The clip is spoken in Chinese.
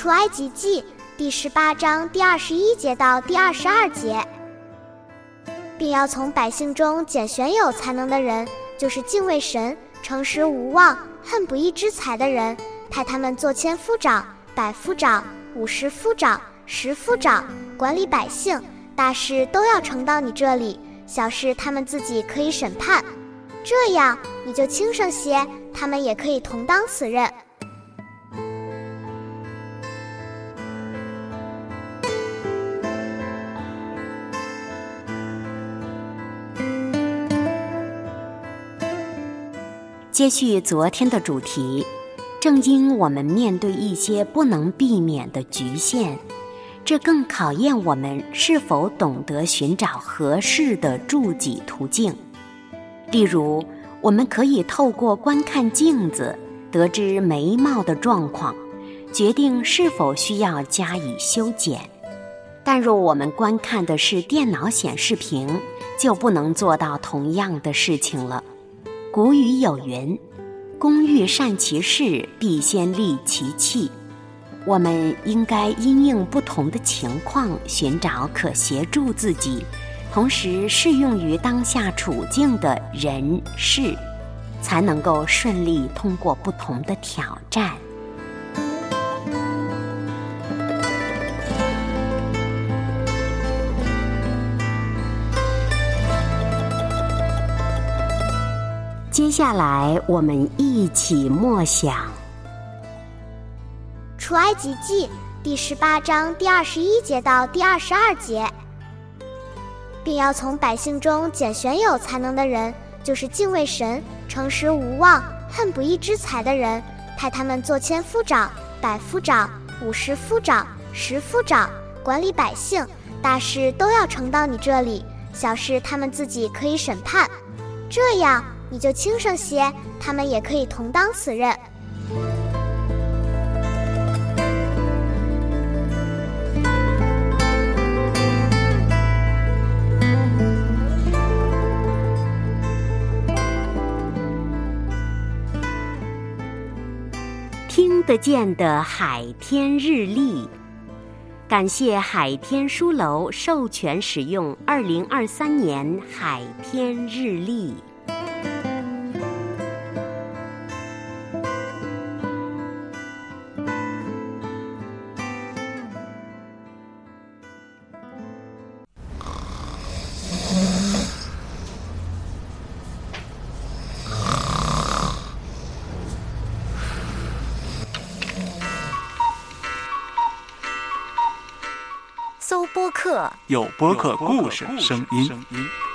出埃及记第十八章第二十一节到第二十二节，并要从百姓中拣选有才能的人，就是敬畏神、诚实无妄、恨不义之财的人，派他们做千夫长、百夫长、五十夫长、十夫长，管理百姓，大事都要呈到你这里，小事他们自己可以审判，这样你就轻省些，他们也可以同当此任。接续昨天的主题，正因我们面对一些不能避免的局限，这更考验我们是否懂得寻找合适的助己途径。例如，我们可以透过观看镜子得知眉毛的状况，决定是否需要加以修剪。但若我们观看的是电脑显示屏，就不能做到同样的事情了。古语有云：“工欲善其事，必先利其器。”我们应该因应不同的情况，寻找可协助自己，同时适用于当下处境的人事，才能够顺利通过不同的挑战。接下来，我们一起默想《出埃及记》第十八章第二十一节到第二十二节，并要从百姓中拣选有才能的人，就是敬畏神、诚实无妄、恨不义之财的人，派他们做千夫长、百夫长、五十夫长、十夫长，管理百姓，大事都要呈到你这里，小事他们自己可以审判，这样。你就轻声些，他们也可以同当此任。听得见的海天日历，感谢海天书楼授权使用二零二三年海天日历。播客，有播客故事声音。